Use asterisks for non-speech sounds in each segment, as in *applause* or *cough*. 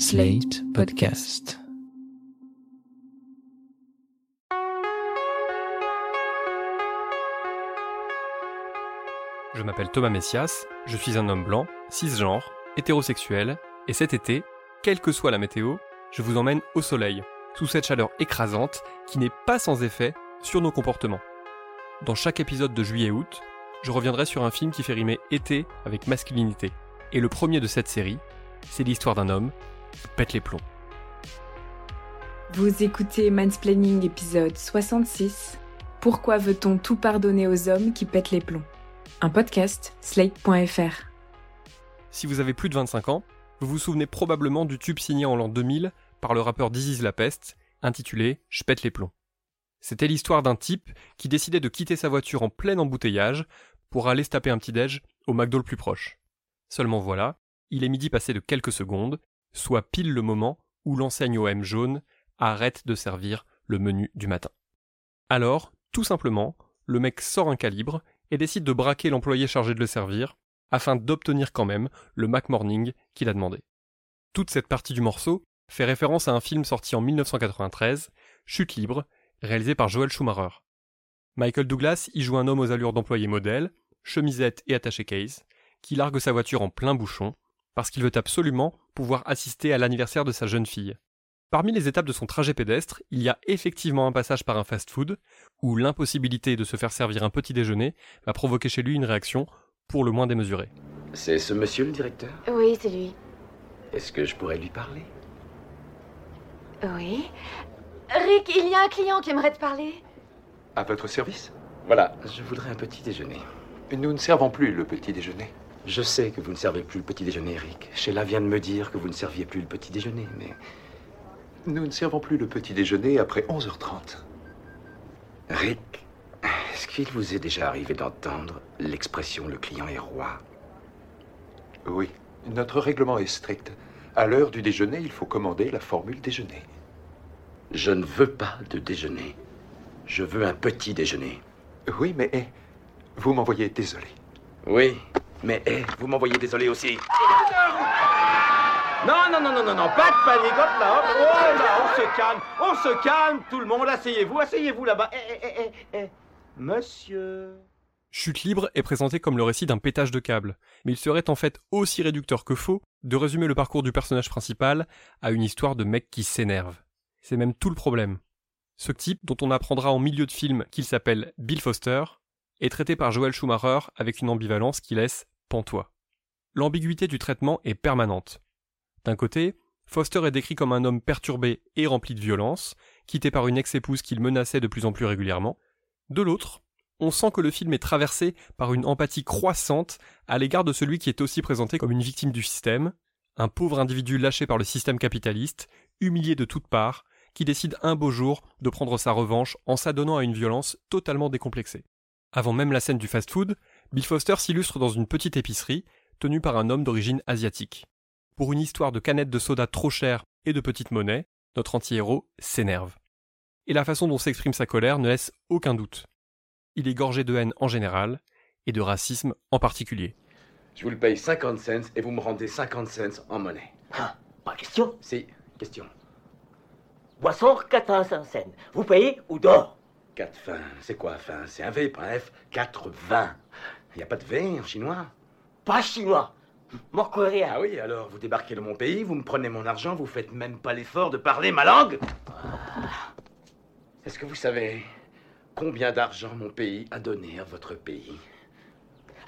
Slate Podcast. Je m'appelle Thomas Messias, je suis un homme blanc, cisgenre, hétérosexuel, et cet été, quelle que soit la météo, je vous emmène au soleil, sous cette chaleur écrasante qui n'est pas sans effet sur nos comportements. Dans chaque épisode de juillet-août, je reviendrai sur un film qui fait rimer été avec masculinité. Et le premier de cette série, c'est l'histoire d'un homme pète les plombs. Vous écoutez Mansplaining épisode 66. Pourquoi veut-on tout pardonner aux hommes qui pètent les plombs? Un podcast, slate.fr. Si vous avez plus de 25 ans, vous vous souvenez probablement du tube signé en l'an 2000 par le rappeur Dizzy La Peste, intitulé Je pète les plombs. C'était l'histoire d'un type qui décidait de quitter sa voiture en plein embouteillage pour aller se taper un petit déj au McDo le plus proche. Seulement voilà, il est midi passé de quelques secondes, soit pile le moment où l'enseigne OM jaune arrête de servir le menu du matin. Alors, tout simplement, le mec sort un calibre et décide de braquer l'employé chargé de le servir afin d'obtenir quand même le Mac Morning qu'il a demandé. Toute cette partie du morceau fait référence à un film sorti en 1993, Chute libre, réalisé par Joel Schumacher. Michael Douglas y joue un homme aux allures d'employé modèle, chemisette et attaché case, qui largue sa voiture en plein bouchon, parce qu'il veut absolument pouvoir assister à l'anniversaire de sa jeune fille. Parmi les étapes de son trajet pédestre, il y a effectivement un passage par un fast-food, où l'impossibilité de se faire servir un petit déjeuner va provoquer chez lui une réaction pour le moins démesurée. C'est ce monsieur le directeur? Oui, c'est lui. Est-ce que je pourrais lui parler? Oui. Rick, il y a un client qui aimerait te parler. À votre service? Voilà, je voudrais un petit déjeuner. Nous ne servons plus le petit déjeuner. Je sais que vous ne servez plus le petit déjeuner, Rick. Sheila vient de me dire que vous ne serviez plus le petit déjeuner, mais Nous ne servons plus le petit déjeuner après 11h30. Rick, est-ce qu'il vous est déjà arrivé d'entendre l'expression le client est roi Oui, notre règlement est strict. À l'heure du déjeuner, il faut commander la formule déjeuner. Je ne veux pas de déjeuner. Je veux un petit déjeuner. Oui, mais eh, vous m'envoyez désolé. Oui, mais eh, vous m'envoyez désolé aussi. Non, non, non, non, non, non, pas de panique, hop là, hop, oh là, on se calme, on se calme, tout le monde, asseyez-vous, asseyez-vous là-bas. Eh, eh, eh, eh, eh. Monsieur. Chute libre est présenté comme le récit d'un pétage de câble, mais il serait en fait aussi réducteur que faux de résumer le parcours du personnage principal à une histoire de mec qui s'énerve. C'est même tout le problème. Ce type, dont on apprendra en milieu de film qu'il s'appelle Bill Foster, est traité par Joel Schumacher avec une ambivalence qui laisse pantois. L'ambiguïté du traitement est permanente. D'un côté, Foster est décrit comme un homme perturbé et rempli de violence, quitté par une ex-épouse qu'il menaçait de plus en plus régulièrement. De l'autre, on sent que le film est traversé par une empathie croissante à l'égard de celui qui est aussi présenté comme une victime du système, un pauvre individu lâché par le système capitaliste, humilié de toutes parts, qui décide un beau jour de prendre sa revanche en s'adonnant à une violence totalement décomplexée. Avant même la scène du fast-food, Bill Foster s'illustre dans une petite épicerie, tenue par un homme d'origine asiatique. Pour une histoire de canettes de soda trop chères et de petite monnaie, notre anti-héros s'énerve. Et la façon dont s'exprime sa colère ne laisse aucun doute. Il est gorgé de haine en général, et de racisme en particulier. Je vous le paye 50 cents et vous me rendez 50 cents en monnaie. Ah, pas question. Si, question. Boisson 85 cents. Vous payez ou dehors 4 fins, c'est quoi fin C'est un V, pas un F. 4 20. Il n'y a pas de V en chinois? Pas chinois. Rien. Ah oui, alors vous débarquez dans mon pays, vous me prenez mon argent, vous faites même pas l'effort de parler ma langue Est-ce que vous savez combien d'argent mon pays a donné à votre pays?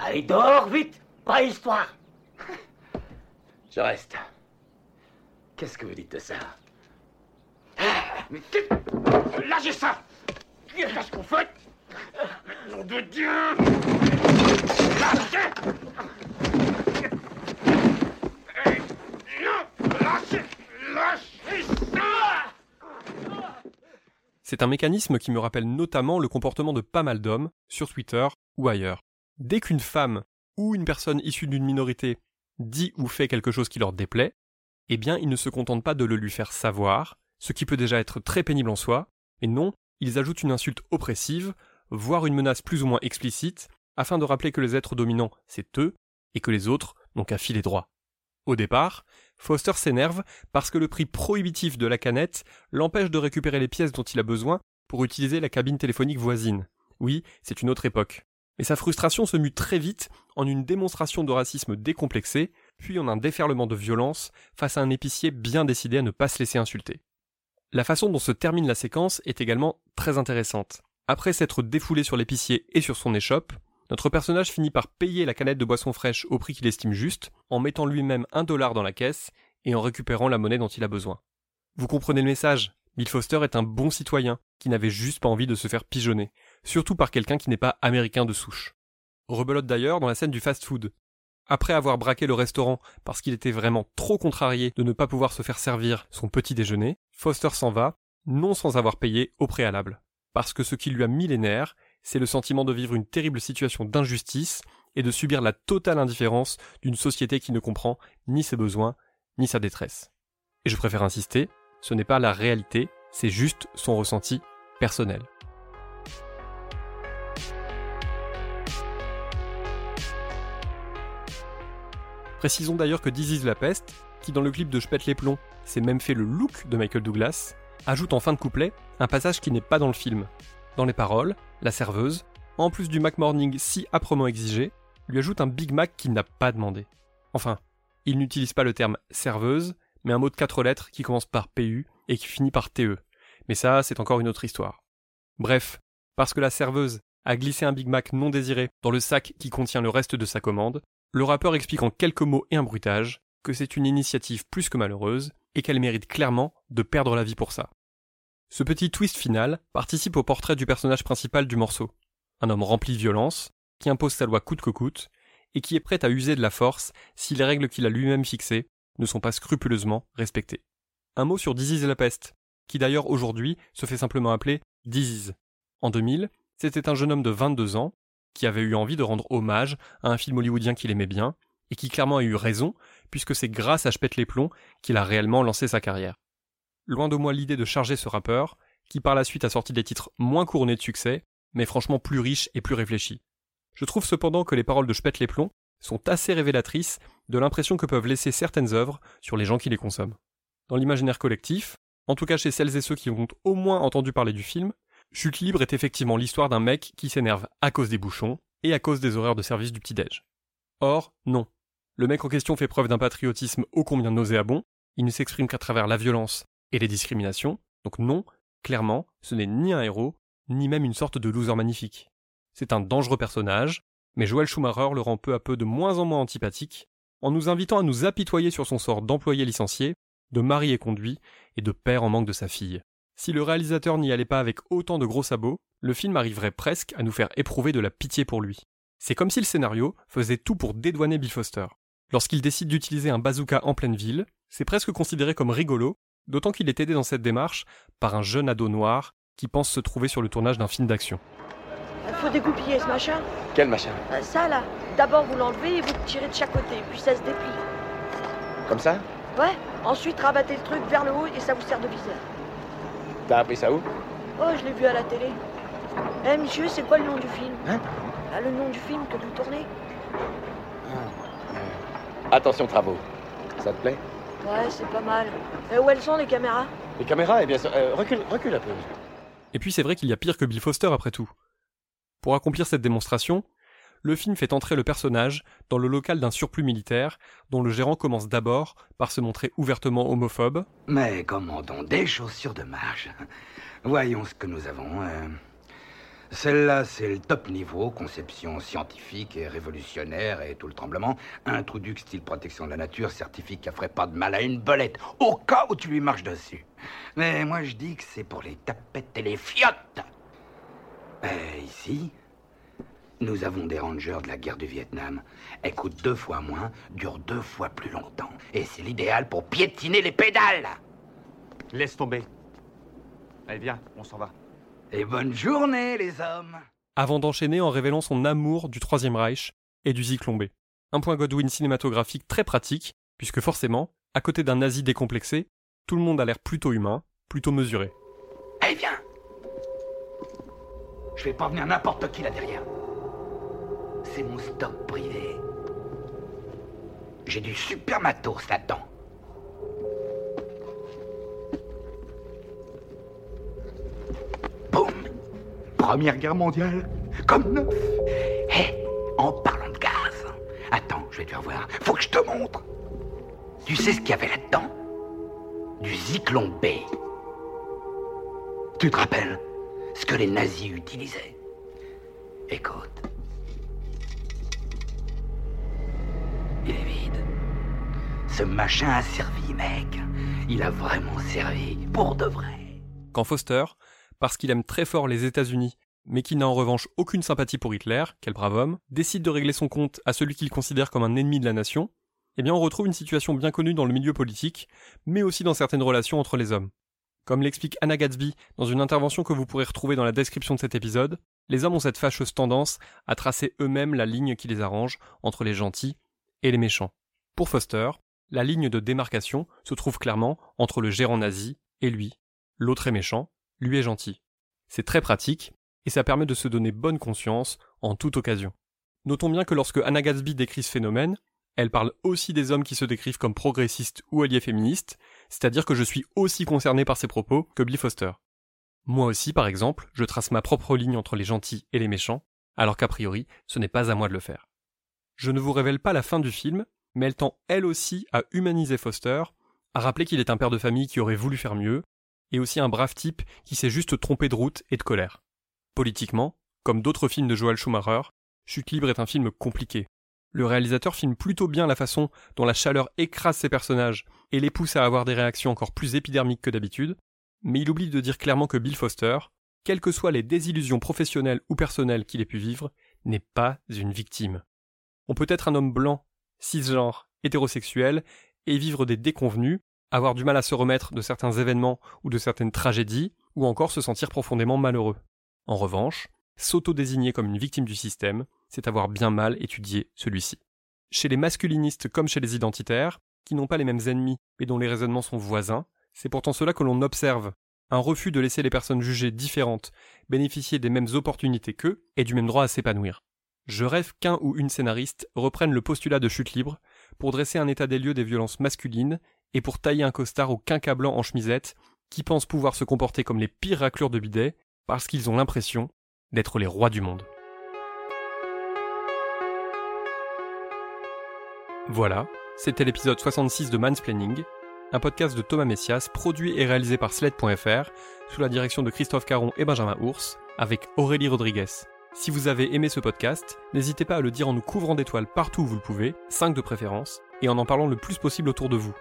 Allez, dehors, vite. Pas histoire. *laughs* Je reste. Qu'est-ce que vous dites de ça? Mais Lâchez ça C'est un mécanisme qui me rappelle notamment le comportement de pas mal d'hommes, sur Twitter ou ailleurs. Dès qu'une femme ou une personne issue d'une minorité dit ou fait quelque chose qui leur déplaît, eh bien ils ne se contentent pas de le lui faire savoir, ce qui peut déjà être très pénible en soi, mais non, ils ajoutent une insulte oppressive, voire une menace plus ou moins explicite, afin de rappeler que les êtres dominants, c'est eux, et que les autres n'ont qu'à filer droit. Au départ, Foster s'énerve parce que le prix prohibitif de la canette l'empêche de récupérer les pièces dont il a besoin pour utiliser la cabine téléphonique voisine. Oui, c'est une autre époque. Mais sa frustration se mue très vite en une démonstration de racisme décomplexé, puis en un déferlement de violence face à un épicier bien décidé à ne pas se laisser insulter. La façon dont se termine la séquence est également très intéressante. Après s'être défoulé sur l'épicier et sur son échoppe, notre personnage finit par payer la canette de boisson fraîche au prix qu'il estime juste, en mettant lui-même un dollar dans la caisse et en récupérant la monnaie dont il a besoin. Vous comprenez le message? Bill Foster est un bon citoyen qui n'avait juste pas envie de se faire pigeonner, surtout par quelqu'un qui n'est pas américain de souche. Rebelote d'ailleurs dans la scène du fast-food. Après avoir braqué le restaurant parce qu'il était vraiment trop contrarié de ne pas pouvoir se faire servir son petit déjeuner, Foster s'en va, non sans avoir payé au préalable. Parce que ce qui lui a mis les nerfs, c'est le sentiment de vivre une terrible situation d'injustice et de subir la totale indifférence d'une société qui ne comprend ni ses besoins, ni sa détresse. Et je préfère insister, ce n'est pas la réalité, c'est juste son ressenti personnel. Précisons d'ailleurs que This la peste, qui dans le clip de Je pète les plombs s'est même fait le look de Michael Douglas, ajoute en fin de couplet un passage qui n'est pas dans le film. Dans les paroles, la serveuse, en plus du Mac Morning si âprement exigé, lui ajoute un Big Mac qu'il n'a pas demandé. Enfin, il n'utilise pas le terme serveuse, mais un mot de quatre lettres qui commence par PU et qui finit par TE. Mais ça, c'est encore une autre histoire. Bref, parce que la serveuse a glissé un Big Mac non désiré dans le sac qui contient le reste de sa commande, le rappeur explique en quelques mots et un bruitage que c'est une initiative plus que malheureuse et qu'elle mérite clairement de perdre la vie pour ça. Ce petit twist final participe au portrait du personnage principal du morceau. Un homme rempli de violence, qui impose sa loi coûte que coûte, et qui est prêt à user de la force si les règles qu'il a lui-même fixées ne sont pas scrupuleusement respectées. Un mot sur Disease et la peste, qui d'ailleurs aujourd'hui se fait simplement appeler Disease. En 2000, c'était un jeune homme de 22 ans qui avait eu envie de rendre hommage à un film hollywoodien qu'il aimait bien, et qui clairement a eu raison, puisque c'est grâce à Je pète les plombs qu'il a réellement lancé sa carrière. Loin de moi l'idée de charger ce rappeur, qui par la suite a sorti des titres moins couronnés de succès, mais franchement plus riches et plus réfléchis. Je trouve cependant que les paroles de Je pète les plombs sont assez révélatrices de l'impression que peuvent laisser certaines œuvres sur les gens qui les consomment. Dans l'imaginaire collectif, en tout cas chez celles et ceux qui ont au moins entendu parler du film, Chute libre est effectivement l'histoire d'un mec qui s'énerve à cause des bouchons et à cause des horaires de service du petit-déj. Or, non. Le mec en question fait preuve d'un patriotisme ô combien nauséabond, il ne s'exprime qu'à travers la violence et les discriminations, donc non, clairement, ce n'est ni un héros, ni même une sorte de loser magnifique. C'est un dangereux personnage, mais Joel Schumacher le rend peu à peu de moins en moins antipathique, en nous invitant à nous apitoyer sur son sort d'employé licencié, de mari et conduit, et de père en manque de sa fille. Si le réalisateur n'y allait pas avec autant de gros sabots, le film arriverait presque à nous faire éprouver de la pitié pour lui. C'est comme si le scénario faisait tout pour dédouaner Bill Foster. Lorsqu'il décide d'utiliser un bazooka en pleine ville, c'est presque considéré comme rigolo, d'autant qu'il est aidé dans cette démarche par un jeune ado noir qui pense se trouver sur le tournage d'un film d'action. Il faut dégoupiller ce machin. Quel machin? Euh, Ça là. D'abord vous l'enlevez et vous le tirez de chaque côté, puis ça se déplie. Comme ça? Ouais. Ensuite rabattez le truc vers le haut et ça vous sert de viseur. T'as appris ça où Oh, je l'ai vu à la télé. Eh monsieur, c'est quoi le nom du film Hein Ah, Le nom du film que vous tournez Attention travaux. Ça te plaît Ouais, c'est pas mal. Et où elles sont les caméras Les caméras, eh bien sûr. euh, recule, recule un peu. Et puis c'est vrai qu'il y a pire que Bill Foster après tout. Pour accomplir cette démonstration, le film fait entrer le personnage dans le local d'un surplus militaire dont le gérant commence d'abord par se montrer ouvertement homophobe, Mais commandons des chaussures de marche. Voyons ce que nous avons. euh. Celle-là, c'est le top niveau, conception scientifique et révolutionnaire et tout le tremblement. Un style protection de la nature certifie qu'elle ferait pas de mal à une bolette, au cas où tu lui marches dessus. Mais moi, je dis que c'est pour les tapettes et les fiottes. Et ici, nous avons des rangers de la guerre du Vietnam. Elles coûtent deux fois moins, durent deux fois plus longtemps. Et c'est l'idéal pour piétiner les pédales. Laisse tomber. Allez, viens, on s'en va. Et bonne journée, les hommes avant d'enchaîner en révélant son amour du Troisième Reich et du Zyklon B. Un point Godwin cinématographique très pratique, puisque forcément, à côté d'un nazi décomplexé, tout le monde a l'air plutôt humain, plutôt mesuré. Allez, viens Je vais pas venir n'importe qui là derrière. C'est mon stock privé. J'ai du super matos là-dedans. Boum Première guerre mondiale, comme neuf. Hé, en parlant de gaz. Attends, je vais te faire voir. Faut que je te montre. Tu sais ce qu'il y avait là-dedans? Du Zyklon B. Tu te rappelles ce que les nazis utilisaient? Écoute. Il est vide. Machin a servi, mec. Il a vraiment servi. Pour de vrai. Quand Foster, parce qu'il aime très fort les États-Unis, mais qu'il n'a en revanche aucune sympathie pour Hitler, quel brave homme, décide de régler son compte à celui qu'il considère comme un ennemi de la nation, eh bien on retrouve une situation bien connue dans le milieu politique, mais aussi dans certaines relations entre les hommes. Comme l'explique Anna Gatsby dans une intervention que vous pourrez retrouver dans la description de cet épisode, les hommes ont cette fâcheuse tendance à tracer eux-mêmes la ligne qui les arrange entre les gentils et les méchants. Pour Foster, la ligne de démarcation se trouve clairement entre le gérant nazi et lui. L'autre est méchant, lui est gentil. C'est très pratique, et ça permet de se donner bonne conscience en toute occasion. Notons bien que lorsque Anna Gatsby décrit ce phénomène, elle parle aussi des hommes qui se décrivent comme progressistes ou alliés féministes, c'est-à-dire que je suis aussi concerné par ces propos que Bill Foster. Moi aussi, par exemple, je trace ma propre ligne entre les gentils et les méchants, alors qu'a priori, ce n'est pas à moi de le faire. Je ne vous révèle pas la fin du film, mais elle tend elle aussi à humaniser Foster, à rappeler qu'il est un père de famille qui aurait voulu faire mieux, et aussi un brave type qui s'est juste trompé de route et de colère. Politiquement, comme d'autres films de Joel Schumacher, Chute libre est un film compliqué. Le réalisateur filme plutôt bien la façon dont la chaleur écrase ses personnages et les pousse à avoir des réactions encore plus épidermiques que d'habitude, mais il oublie de dire clairement que Bill Foster, quelles que soient les désillusions professionnelles ou personnelles qu'il ait pu vivre, n'est pas une victime. On peut être un homme blanc, cisgenre, hétérosexuel, et vivre des déconvenus, avoir du mal à se remettre de certains événements ou de certaines tragédies, ou encore se sentir profondément malheureux. En revanche, s'auto-désigner comme une victime du système, c'est avoir bien mal étudié celui-ci. Chez les masculinistes comme chez les identitaires, qui n'ont pas les mêmes ennemis mais dont les raisonnements sont voisins, c'est pourtant cela que l'on observe, un refus de laisser les personnes jugées différentes bénéficier des mêmes opportunités qu'eux et du même droit à s'épanouir. Je rêve qu'un ou une scénariste reprenne le postulat de chute libre pour dresser un état des lieux des violences masculines et pour tailler un costard au quinca blanc en chemisette qui pensent pouvoir se comporter comme les pires raclures de bidet parce qu'ils ont l'impression d'être les rois du monde. Voilà, c'était l'épisode 66 de Mansplaining, un podcast de Thomas Messias produit et réalisé par Sled.fr sous la direction de Christophe Caron et Benjamin Ours avec Aurélie Rodriguez. Si vous avez aimé ce podcast, n'hésitez pas à le dire en nous couvrant d'étoiles partout où vous le pouvez, 5 de préférence, et en en parlant le plus possible autour de vous.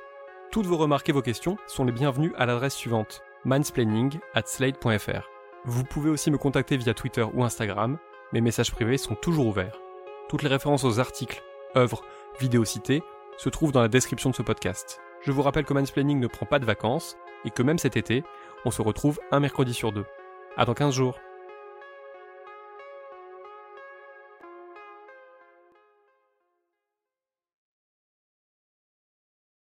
Toutes vos remarques et vos questions sont les bienvenues à l'adresse suivante mansplaining at slate.fr. Vous pouvez aussi me contacter via Twitter ou Instagram, mes messages privés sont toujours ouverts. Toutes les références aux articles, œuvres, vidéos citées se trouvent dans la description de ce podcast. Je vous rappelle que Mansplaining ne prend pas de vacances et que même cet été, on se retrouve un mercredi sur deux. À dans 15 jours.